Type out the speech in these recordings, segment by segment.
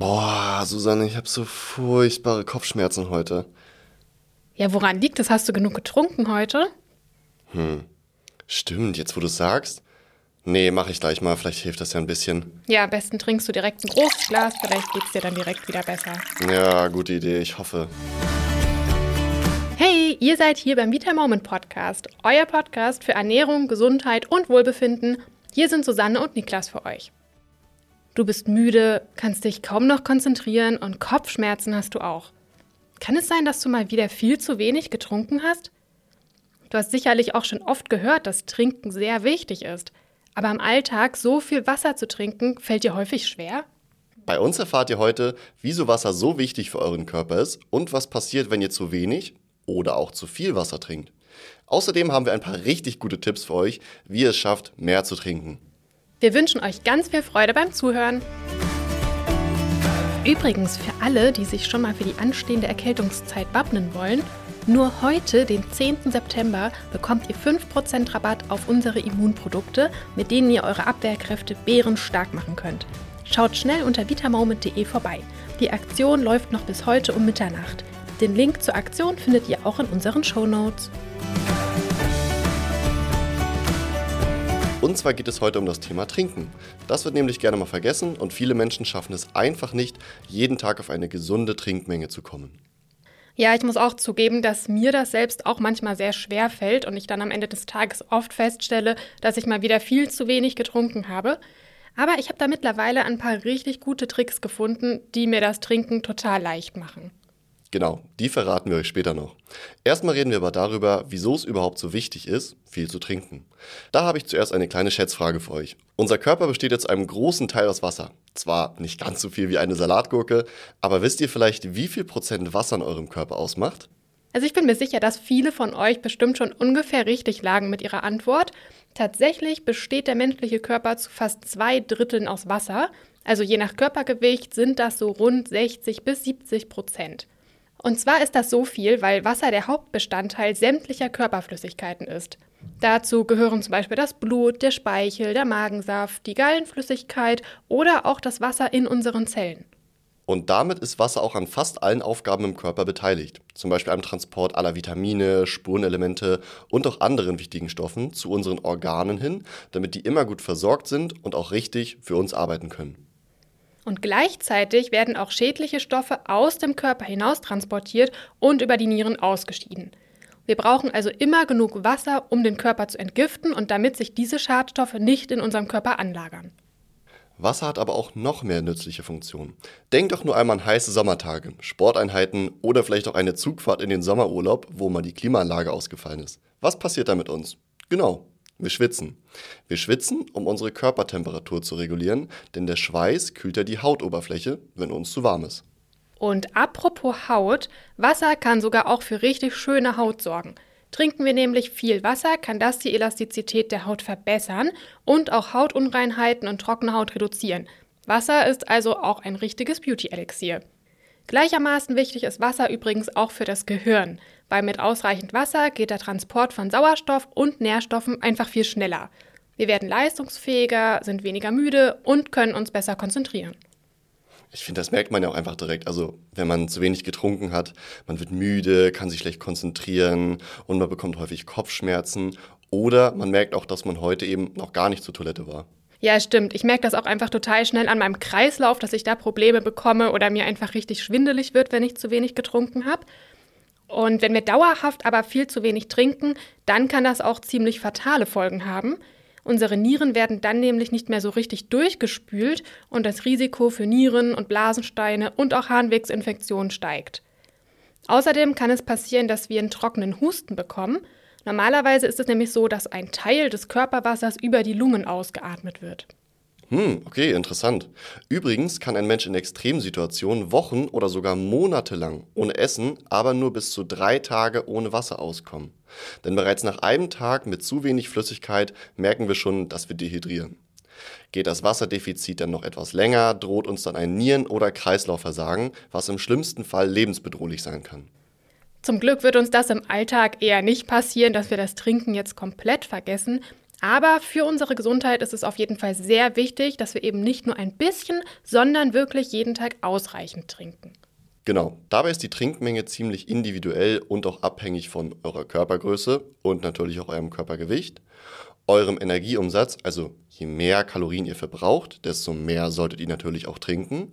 Boah, Susanne, ich habe so furchtbare Kopfschmerzen heute. Ja, woran liegt es? Hast du genug getrunken heute? Hm. Stimmt, jetzt wo du sagst. Nee, mach ich gleich mal, vielleicht hilft das ja ein bisschen. Ja, am besten trinkst du direkt ein großes Glas, vielleicht geht's dir dann direkt wieder besser. Ja, gute Idee, ich hoffe. Hey, ihr seid hier beim Vita Moment Podcast, euer Podcast für Ernährung, Gesundheit und Wohlbefinden. Hier sind Susanne und Niklas für euch. Du bist müde, kannst dich kaum noch konzentrieren und Kopfschmerzen hast du auch. Kann es sein, dass du mal wieder viel zu wenig getrunken hast? Du hast sicherlich auch schon oft gehört, dass Trinken sehr wichtig ist. Aber im Alltag so viel Wasser zu trinken, fällt dir häufig schwer? Bei uns erfahrt ihr heute, wieso Wasser so wichtig für euren Körper ist und was passiert, wenn ihr zu wenig oder auch zu viel Wasser trinkt. Außerdem haben wir ein paar richtig gute Tipps für euch, wie ihr es schafft, mehr zu trinken. Wir wünschen euch ganz viel Freude beim Zuhören. Übrigens für alle, die sich schon mal für die anstehende Erkältungszeit wappnen wollen, nur heute, den 10. September, bekommt ihr 5% Rabatt auf unsere Immunprodukte, mit denen ihr eure Abwehrkräfte bärenstark machen könnt. Schaut schnell unter vitamoment.de vorbei. Die Aktion läuft noch bis heute um Mitternacht. Den Link zur Aktion findet ihr auch in unseren Show Notes. Und zwar geht es heute um das Thema Trinken. Das wird nämlich gerne mal vergessen und viele Menschen schaffen es einfach nicht, jeden Tag auf eine gesunde Trinkmenge zu kommen. Ja, ich muss auch zugeben, dass mir das selbst auch manchmal sehr schwer fällt und ich dann am Ende des Tages oft feststelle, dass ich mal wieder viel zu wenig getrunken habe. Aber ich habe da mittlerweile ein paar richtig gute Tricks gefunden, die mir das Trinken total leicht machen. Genau, die verraten wir euch später noch. Erstmal reden wir aber darüber, wieso es überhaupt so wichtig ist, viel zu trinken. Da habe ich zuerst eine kleine Schätzfrage für euch. Unser Körper besteht jetzt einem großen Teil aus Wasser. Zwar nicht ganz so viel wie eine Salatgurke, aber wisst ihr vielleicht, wie viel Prozent Wasser in eurem Körper ausmacht? Also ich bin mir sicher, dass viele von euch bestimmt schon ungefähr richtig lagen mit ihrer Antwort. Tatsächlich besteht der menschliche Körper zu fast zwei Dritteln aus Wasser. Also je nach Körpergewicht sind das so rund 60 bis 70 Prozent. Und zwar ist das so viel, weil Wasser der Hauptbestandteil sämtlicher Körperflüssigkeiten ist. Dazu gehören zum Beispiel das Blut, der Speichel, der Magensaft, die Gallenflüssigkeit oder auch das Wasser in unseren Zellen. Und damit ist Wasser auch an fast allen Aufgaben im Körper beteiligt, zum Beispiel am Transport aller Vitamine, Spurenelemente und auch anderen wichtigen Stoffen zu unseren Organen hin, damit die immer gut versorgt sind und auch richtig für uns arbeiten können. Und gleichzeitig werden auch schädliche Stoffe aus dem Körper hinaus transportiert und über die Nieren ausgeschieden. Wir brauchen also immer genug Wasser, um den Körper zu entgiften und damit sich diese Schadstoffe nicht in unserem Körper anlagern. Wasser hat aber auch noch mehr nützliche Funktionen. Denk doch nur einmal an heiße Sommertage, Sporteinheiten oder vielleicht auch eine Zugfahrt in den Sommerurlaub, wo mal die Klimaanlage ausgefallen ist. Was passiert da mit uns? Genau, wir schwitzen. Wir schwitzen, um unsere Körpertemperatur zu regulieren, denn der Schweiß kühlt ja die Hautoberfläche, wenn uns zu warm ist. Und apropos Haut, Wasser kann sogar auch für richtig schöne Haut sorgen. Trinken wir nämlich viel Wasser, kann das die Elastizität der Haut verbessern und auch Hautunreinheiten und trockene Haut reduzieren. Wasser ist also auch ein richtiges Beauty-Elixier. Gleichermaßen wichtig ist Wasser übrigens auch für das Gehirn, weil mit ausreichend Wasser geht der Transport von Sauerstoff und Nährstoffen einfach viel schneller. Wir werden leistungsfähiger, sind weniger müde und können uns besser konzentrieren. Ich finde, das merkt man ja auch einfach direkt. Also, wenn man zu wenig getrunken hat, man wird müde, kann sich schlecht konzentrieren und man bekommt häufig Kopfschmerzen. Oder man merkt auch, dass man heute eben noch gar nicht zur Toilette war. Ja, stimmt. Ich merke das auch einfach total schnell an meinem Kreislauf, dass ich da Probleme bekomme oder mir einfach richtig schwindelig wird, wenn ich zu wenig getrunken habe. Und wenn wir dauerhaft aber viel zu wenig trinken, dann kann das auch ziemlich fatale Folgen haben. Unsere Nieren werden dann nämlich nicht mehr so richtig durchgespült und das Risiko für Nieren- und Blasensteine und auch Harnwegsinfektionen steigt. Außerdem kann es passieren, dass wir einen trockenen Husten bekommen Normalerweise ist es nämlich so, dass ein Teil des Körperwassers über die Lungen ausgeatmet wird. Hm, okay, interessant. Übrigens kann ein Mensch in Extremsituationen Wochen oder sogar Monate lang ohne Essen, aber nur bis zu drei Tage ohne Wasser auskommen. Denn bereits nach einem Tag mit zu wenig Flüssigkeit merken wir schon, dass wir dehydrieren. Geht das Wasserdefizit dann noch etwas länger, droht uns dann ein Nieren- oder Kreislaufversagen, was im schlimmsten Fall lebensbedrohlich sein kann. Zum Glück wird uns das im Alltag eher nicht passieren, dass wir das Trinken jetzt komplett vergessen. Aber für unsere Gesundheit ist es auf jeden Fall sehr wichtig, dass wir eben nicht nur ein bisschen, sondern wirklich jeden Tag ausreichend trinken. Genau, dabei ist die Trinkmenge ziemlich individuell und auch abhängig von eurer Körpergröße und natürlich auch eurem Körpergewicht, eurem Energieumsatz, also je mehr Kalorien ihr verbraucht, desto mehr solltet ihr natürlich auch trinken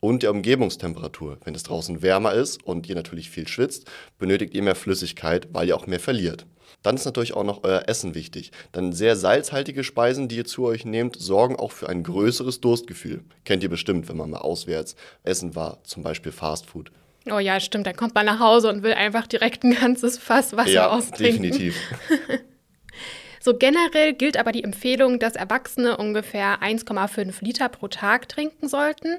und der Umgebungstemperatur. Wenn es draußen wärmer ist und ihr natürlich viel schwitzt, benötigt ihr mehr Flüssigkeit, weil ihr auch mehr verliert. Dann ist natürlich auch noch euer Essen wichtig. Dann sehr salzhaltige Speisen, die ihr zu euch nehmt, sorgen auch für ein größeres Durstgefühl. Kennt ihr bestimmt, wenn man mal auswärts essen war, zum Beispiel Fastfood. Oh ja, stimmt. Dann kommt man nach Hause und will einfach direkt ein ganzes Fass Wasser ja, austrinken. Definitiv. so generell gilt aber die Empfehlung, dass Erwachsene ungefähr 1,5 Liter pro Tag trinken sollten.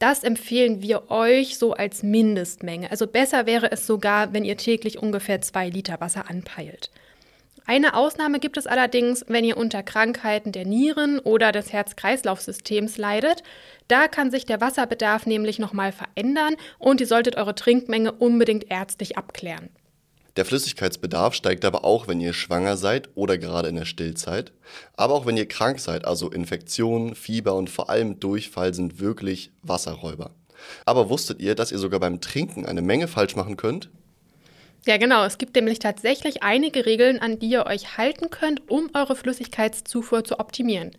Das empfehlen wir euch so als Mindestmenge. Also besser wäre es sogar, wenn ihr täglich ungefähr zwei Liter Wasser anpeilt. Eine Ausnahme gibt es allerdings, wenn ihr unter Krankheiten der Nieren oder des Herz-Kreislauf-Systems leidet. Da kann sich der Wasserbedarf nämlich nochmal verändern und ihr solltet eure Trinkmenge unbedingt ärztlich abklären. Der Flüssigkeitsbedarf steigt aber auch, wenn ihr schwanger seid oder gerade in der Stillzeit. Aber auch wenn ihr krank seid, also Infektionen, Fieber und vor allem Durchfall sind wirklich Wasserräuber. Aber wusstet ihr, dass ihr sogar beim Trinken eine Menge falsch machen könnt? Ja, genau. Es gibt nämlich tatsächlich einige Regeln, an die ihr euch halten könnt, um eure Flüssigkeitszufuhr zu optimieren.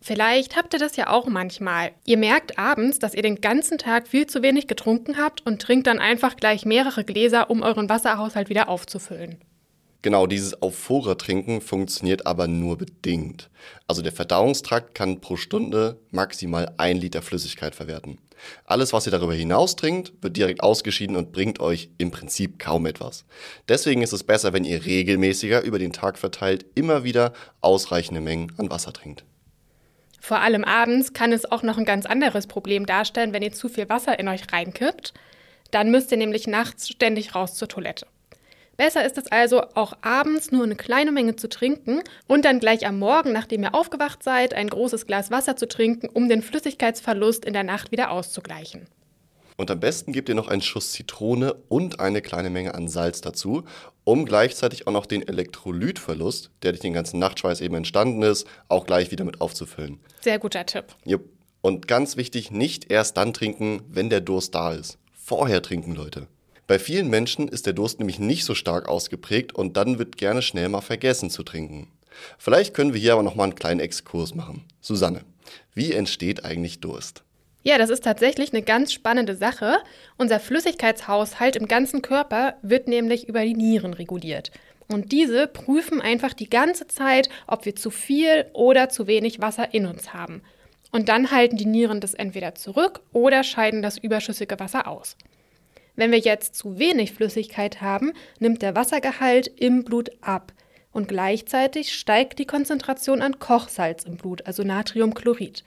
Vielleicht habt ihr das ja auch manchmal. Ihr merkt abends, dass ihr den ganzen Tag viel zu wenig getrunken habt und trinkt dann einfach gleich mehrere Gläser, um euren Wasserhaushalt wieder aufzufüllen. Genau, dieses auf Vorrat trinken funktioniert aber nur bedingt. Also der Verdauungstrakt kann pro Stunde maximal ein Liter Flüssigkeit verwerten. Alles, was ihr darüber hinaus trinkt, wird direkt ausgeschieden und bringt euch im Prinzip kaum etwas. Deswegen ist es besser, wenn ihr regelmäßiger über den Tag verteilt immer wieder ausreichende Mengen an Wasser trinkt. Vor allem abends kann es auch noch ein ganz anderes Problem darstellen, wenn ihr zu viel Wasser in euch reinkippt. Dann müsst ihr nämlich nachts ständig raus zur Toilette. Besser ist es also, auch abends nur eine kleine Menge zu trinken und dann gleich am Morgen, nachdem ihr aufgewacht seid, ein großes Glas Wasser zu trinken, um den Flüssigkeitsverlust in der Nacht wieder auszugleichen. Und am besten gebt ihr noch einen Schuss Zitrone und eine kleine Menge an Salz dazu, um gleichzeitig auch noch den Elektrolytverlust, der durch den ganzen Nachtschweiß eben entstanden ist, auch gleich wieder mit aufzufüllen. Sehr guter Tipp. Jupp. Und ganz wichtig, nicht erst dann trinken, wenn der Durst da ist. Vorher trinken, Leute. Bei vielen Menschen ist der Durst nämlich nicht so stark ausgeprägt und dann wird gerne schnell mal vergessen zu trinken. Vielleicht können wir hier aber noch mal einen kleinen Exkurs machen. Susanne, wie entsteht eigentlich Durst? Ja, das ist tatsächlich eine ganz spannende Sache. Unser Flüssigkeitshaushalt im ganzen Körper wird nämlich über die Nieren reguliert. Und diese prüfen einfach die ganze Zeit, ob wir zu viel oder zu wenig Wasser in uns haben. Und dann halten die Nieren das entweder zurück oder scheiden das überschüssige Wasser aus. Wenn wir jetzt zu wenig Flüssigkeit haben, nimmt der Wassergehalt im Blut ab und gleichzeitig steigt die Konzentration an Kochsalz im Blut, also Natriumchlorid.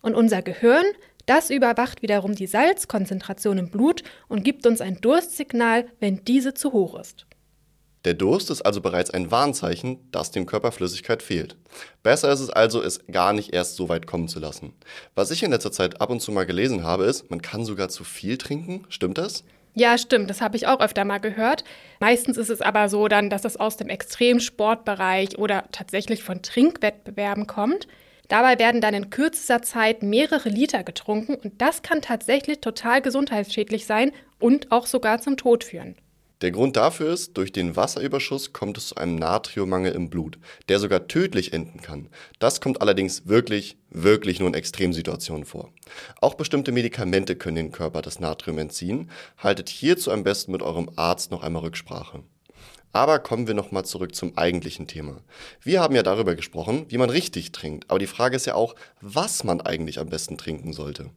Und unser Gehirn das überwacht wiederum die Salzkonzentration im Blut und gibt uns ein Durstsignal, wenn diese zu hoch ist. Der Durst ist also bereits ein Warnzeichen, dass dem Körper Flüssigkeit fehlt. Besser ist es also, es gar nicht erst so weit kommen zu lassen. Was ich in letzter Zeit ab und zu mal gelesen habe, ist, man kann sogar zu viel trinken. Stimmt das? Ja, stimmt. Das habe ich auch öfter mal gehört. Meistens ist es aber so dann, dass es aus dem Extremsportbereich oder tatsächlich von Trinkwettbewerben kommt. Dabei werden dann in kürzester Zeit mehrere Liter getrunken und das kann tatsächlich total gesundheitsschädlich sein und auch sogar zum Tod führen. Der Grund dafür ist, durch den Wasserüberschuss kommt es zu einem Natriummangel im Blut, der sogar tödlich enden kann. Das kommt allerdings wirklich, wirklich nur in Extremsituationen vor. Auch bestimmte Medikamente können den Körper das Natrium entziehen. Haltet hierzu am besten mit eurem Arzt noch einmal Rücksprache. Aber kommen wir nochmal zurück zum eigentlichen Thema. Wir haben ja darüber gesprochen, wie man richtig trinkt. Aber die Frage ist ja auch, was man eigentlich am besten trinken sollte.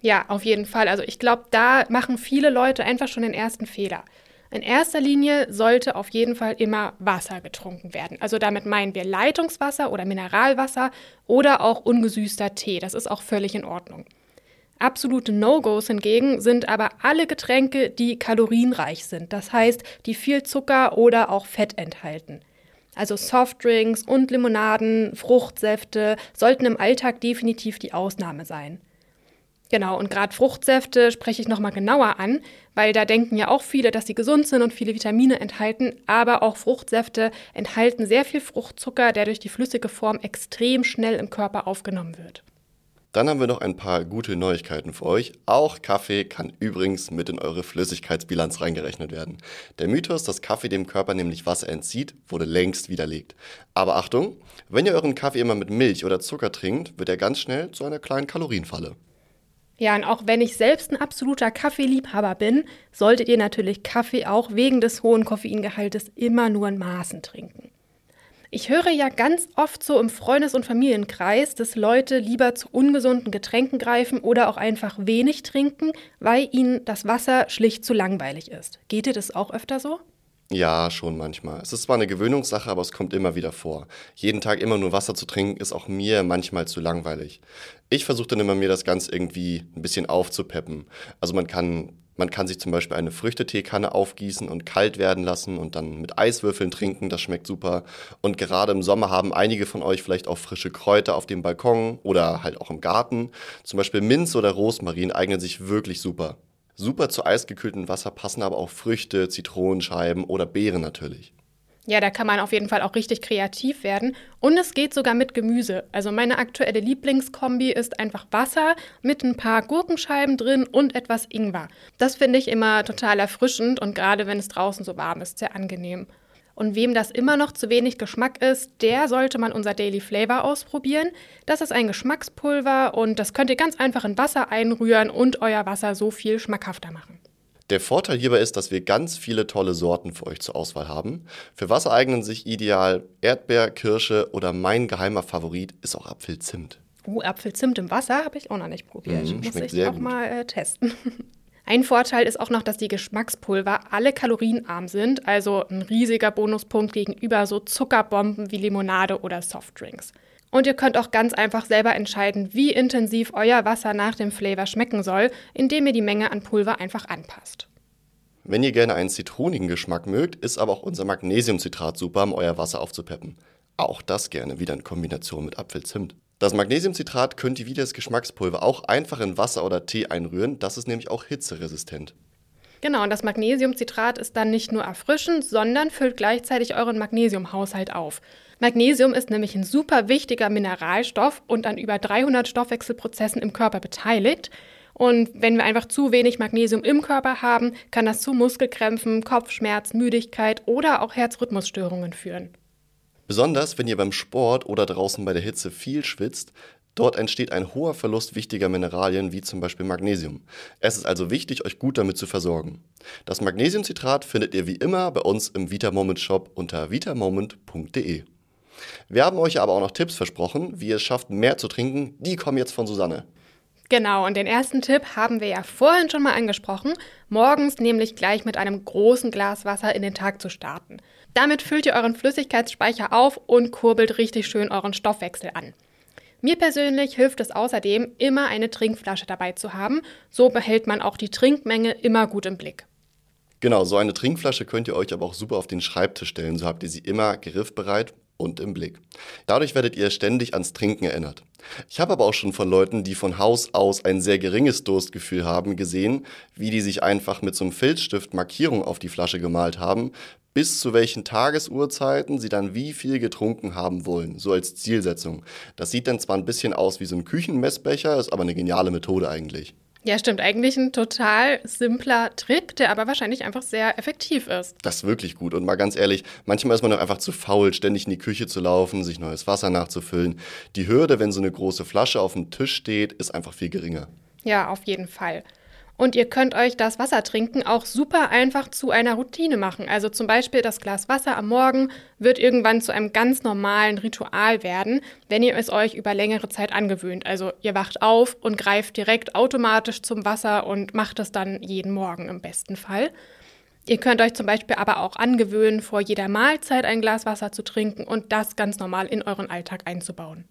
Ja, auf jeden Fall. Also ich glaube, da machen viele Leute einfach schon den ersten Fehler. In erster Linie sollte auf jeden Fall immer Wasser getrunken werden. Also damit meinen wir Leitungswasser oder Mineralwasser oder auch ungesüßter Tee. Das ist auch völlig in Ordnung. Absolute No-Gos hingegen sind aber alle Getränke, die kalorienreich sind, das heißt, die viel Zucker oder auch Fett enthalten. Also Softdrinks und Limonaden, Fruchtsäfte sollten im Alltag definitiv die Ausnahme sein. Genau, und gerade Fruchtsäfte spreche ich nochmal genauer an, weil da denken ja auch viele, dass sie gesund sind und viele Vitamine enthalten, aber auch Fruchtsäfte enthalten sehr viel Fruchtzucker, der durch die flüssige Form extrem schnell im Körper aufgenommen wird. Dann haben wir noch ein paar gute Neuigkeiten für euch. Auch Kaffee kann übrigens mit in eure Flüssigkeitsbilanz reingerechnet werden. Der Mythos, dass Kaffee dem Körper nämlich Wasser entzieht, wurde längst widerlegt. Aber Achtung, wenn ihr euren Kaffee immer mit Milch oder Zucker trinkt, wird er ganz schnell zu einer kleinen Kalorienfalle. Ja, und auch wenn ich selbst ein absoluter Kaffeeliebhaber bin, solltet ihr natürlich Kaffee auch wegen des hohen Koffeingehaltes immer nur in Maßen trinken. Ich höre ja ganz oft so im Freundes- und Familienkreis, dass Leute lieber zu ungesunden Getränken greifen oder auch einfach wenig trinken, weil ihnen das Wasser schlicht zu langweilig ist. Geht dir das auch öfter so? Ja, schon manchmal. Es ist zwar eine Gewöhnungssache, aber es kommt immer wieder vor. Jeden Tag immer nur Wasser zu trinken, ist auch mir manchmal zu langweilig. Ich versuche dann immer, mir das Ganze irgendwie ein bisschen aufzupeppen. Also man kann man kann sich zum Beispiel eine Früchteteekanne aufgießen und kalt werden lassen und dann mit Eiswürfeln trinken. Das schmeckt super. Und gerade im Sommer haben einige von euch vielleicht auch frische Kräuter auf dem Balkon oder halt auch im Garten. Zum Beispiel Minz oder Rosmarin eignen sich wirklich super. Super zu eisgekühltem Wasser passen aber auch Früchte, Zitronenscheiben oder Beeren natürlich. Ja, da kann man auf jeden Fall auch richtig kreativ werden. Und es geht sogar mit Gemüse. Also meine aktuelle Lieblingskombi ist einfach Wasser mit ein paar Gurkenscheiben drin und etwas Ingwer. Das finde ich immer total erfrischend und gerade wenn es draußen so warm ist, sehr angenehm. Und wem das immer noch zu wenig Geschmack ist, der sollte mal unser Daily Flavor ausprobieren. Das ist ein Geschmackspulver und das könnt ihr ganz einfach in Wasser einrühren und euer Wasser so viel schmackhafter machen. Der Vorteil hierbei ist, dass wir ganz viele tolle Sorten für euch zur Auswahl haben. Für Wasser eignen sich ideal Erdbeer, Kirsche oder mein geheimer Favorit ist auch Apfelzimt. Oh, Apfelzimt im Wasser habe ich auch noch nicht probiert. Mm, Muss ich auch gut. mal äh, testen. Ein Vorteil ist auch noch, dass die Geschmackspulver alle kalorienarm sind, also ein riesiger Bonuspunkt gegenüber so Zuckerbomben wie Limonade oder Softdrinks. Und ihr könnt auch ganz einfach selber entscheiden, wie intensiv euer Wasser nach dem Flavor schmecken soll, indem ihr die Menge an Pulver einfach anpasst. Wenn ihr gerne einen zitronigen Geschmack mögt, ist aber auch unser Magnesiumcitrat super, um euer Wasser aufzupeppen. Auch das gerne wieder in Kombination mit Apfelzimt. Das Magnesiumcitrat könnt ihr wie das Geschmackspulver auch einfach in Wasser oder Tee einrühren, das ist nämlich auch hitzeresistent. Genau, und das Magnesiumcitrat ist dann nicht nur erfrischend, sondern füllt gleichzeitig euren Magnesiumhaushalt auf. Magnesium ist nämlich ein super wichtiger Mineralstoff und an über 300 Stoffwechselprozessen im Körper beteiligt. Und wenn wir einfach zu wenig Magnesium im Körper haben, kann das zu Muskelkrämpfen, Kopfschmerz, Müdigkeit oder auch Herzrhythmusstörungen führen. Besonders wenn ihr beim Sport oder draußen bei der Hitze viel schwitzt, dort entsteht ein hoher Verlust wichtiger Mineralien wie zum Beispiel Magnesium. Es ist also wichtig, euch gut damit zu versorgen. Das Magnesiumcitrat findet ihr wie immer bei uns im Vitamoment Shop unter vitamoment.de. Wir haben euch aber auch noch Tipps versprochen, wie ihr es schafft, mehr zu trinken. Die kommen jetzt von Susanne. Genau, und den ersten Tipp haben wir ja vorhin schon mal angesprochen, morgens nämlich gleich mit einem großen Glas Wasser in den Tag zu starten. Damit füllt ihr euren Flüssigkeitsspeicher auf und kurbelt richtig schön euren Stoffwechsel an. Mir persönlich hilft es außerdem, immer eine Trinkflasche dabei zu haben, so behält man auch die Trinkmenge immer gut im Blick. Genau, so eine Trinkflasche könnt ihr euch aber auch super auf den Schreibtisch stellen, so habt ihr sie immer griffbereit und im Blick. Dadurch werdet ihr ständig ans Trinken erinnert. Ich habe aber auch schon von Leuten, die von Haus aus ein sehr geringes Durstgefühl haben, gesehen, wie die sich einfach mit so einem Filzstift Markierungen auf die Flasche gemalt haben, bis zu welchen Tagesuhrzeiten sie dann wie viel getrunken haben wollen, so als Zielsetzung. Das sieht dann zwar ein bisschen aus wie so ein Küchenmessbecher, ist aber eine geniale Methode eigentlich. Ja, stimmt. Eigentlich ein total simpler Trick, der aber wahrscheinlich einfach sehr effektiv ist. Das ist wirklich gut. Und mal ganz ehrlich, manchmal ist man doch einfach zu faul, ständig in die Küche zu laufen, sich neues Wasser nachzufüllen. Die Hürde, wenn so eine große Flasche auf dem Tisch steht, ist einfach viel geringer. Ja, auf jeden Fall. Und ihr könnt euch das Wassertrinken auch super einfach zu einer Routine machen. Also zum Beispiel das Glas Wasser am Morgen wird irgendwann zu einem ganz normalen Ritual werden, wenn ihr es euch über längere Zeit angewöhnt. Also ihr wacht auf und greift direkt automatisch zum Wasser und macht es dann jeden Morgen im besten Fall. Ihr könnt euch zum Beispiel aber auch angewöhnen, vor jeder Mahlzeit ein Glas Wasser zu trinken und das ganz normal in euren Alltag einzubauen.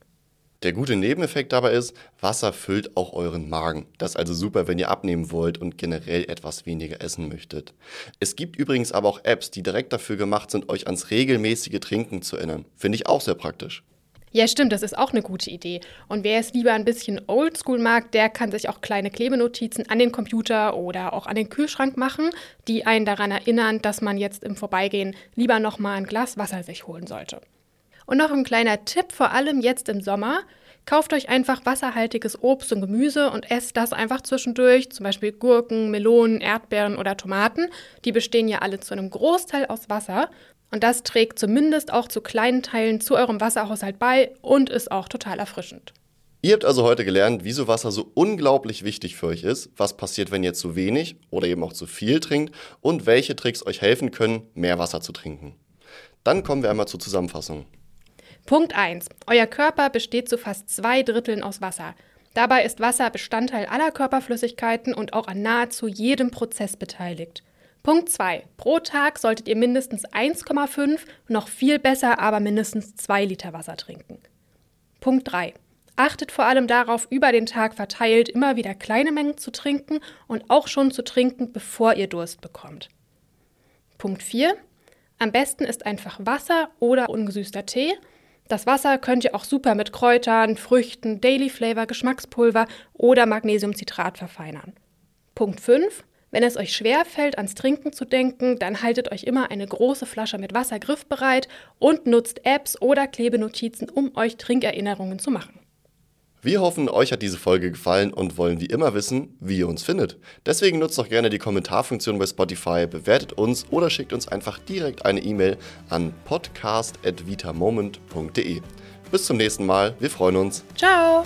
Der gute Nebeneffekt dabei ist, Wasser füllt auch euren Magen. Das ist also super, wenn ihr abnehmen wollt und generell etwas weniger essen möchtet. Es gibt übrigens aber auch Apps, die direkt dafür gemacht sind, euch ans regelmäßige Trinken zu erinnern. Finde ich auch sehr praktisch. Ja, stimmt, das ist auch eine gute Idee. Und wer es lieber ein bisschen oldschool mag, der kann sich auch kleine Klebenotizen an den Computer oder auch an den Kühlschrank machen, die einen daran erinnern, dass man jetzt im Vorbeigehen lieber nochmal ein Glas Wasser sich holen sollte. Und noch ein kleiner Tipp, vor allem jetzt im Sommer. Kauft euch einfach wasserhaltiges Obst und Gemüse und esst das einfach zwischendurch, zum Beispiel Gurken, Melonen, Erdbeeren oder Tomaten. Die bestehen ja alle zu einem Großteil aus Wasser und das trägt zumindest auch zu kleinen Teilen zu eurem Wasserhaushalt bei und ist auch total erfrischend. Ihr habt also heute gelernt, wieso Wasser so unglaublich wichtig für euch ist, was passiert, wenn ihr zu wenig oder eben auch zu viel trinkt und welche Tricks euch helfen können, mehr Wasser zu trinken. Dann kommen wir einmal zur Zusammenfassung. Punkt 1. Euer Körper besteht zu fast zwei Dritteln aus Wasser. Dabei ist Wasser Bestandteil aller Körperflüssigkeiten und auch an nahezu jedem Prozess beteiligt. Punkt 2. Pro Tag solltet ihr mindestens 1,5, noch viel besser aber mindestens 2 Liter Wasser trinken. Punkt 3. Achtet vor allem darauf, über den Tag verteilt immer wieder kleine Mengen zu trinken und auch schon zu trinken, bevor ihr Durst bekommt. Punkt 4. Am besten ist einfach Wasser oder ungesüßter Tee. Das Wasser könnt ihr auch super mit Kräutern, Früchten, Daily Flavor, Geschmackspulver oder Magnesiumcitrat verfeinern. Punkt 5. Wenn es euch schwer fällt, ans Trinken zu denken, dann haltet euch immer eine große Flasche mit Wasser griffbereit und nutzt Apps oder Klebenotizen, um euch Trinkerinnerungen zu machen. Wir hoffen, euch hat diese Folge gefallen und wollen wie immer wissen, wie ihr uns findet. Deswegen nutzt doch gerne die Kommentarfunktion bei Spotify, bewertet uns oder schickt uns einfach direkt eine E-Mail an podcast.vitamoment.de. Bis zum nächsten Mal, wir freuen uns. Ciao!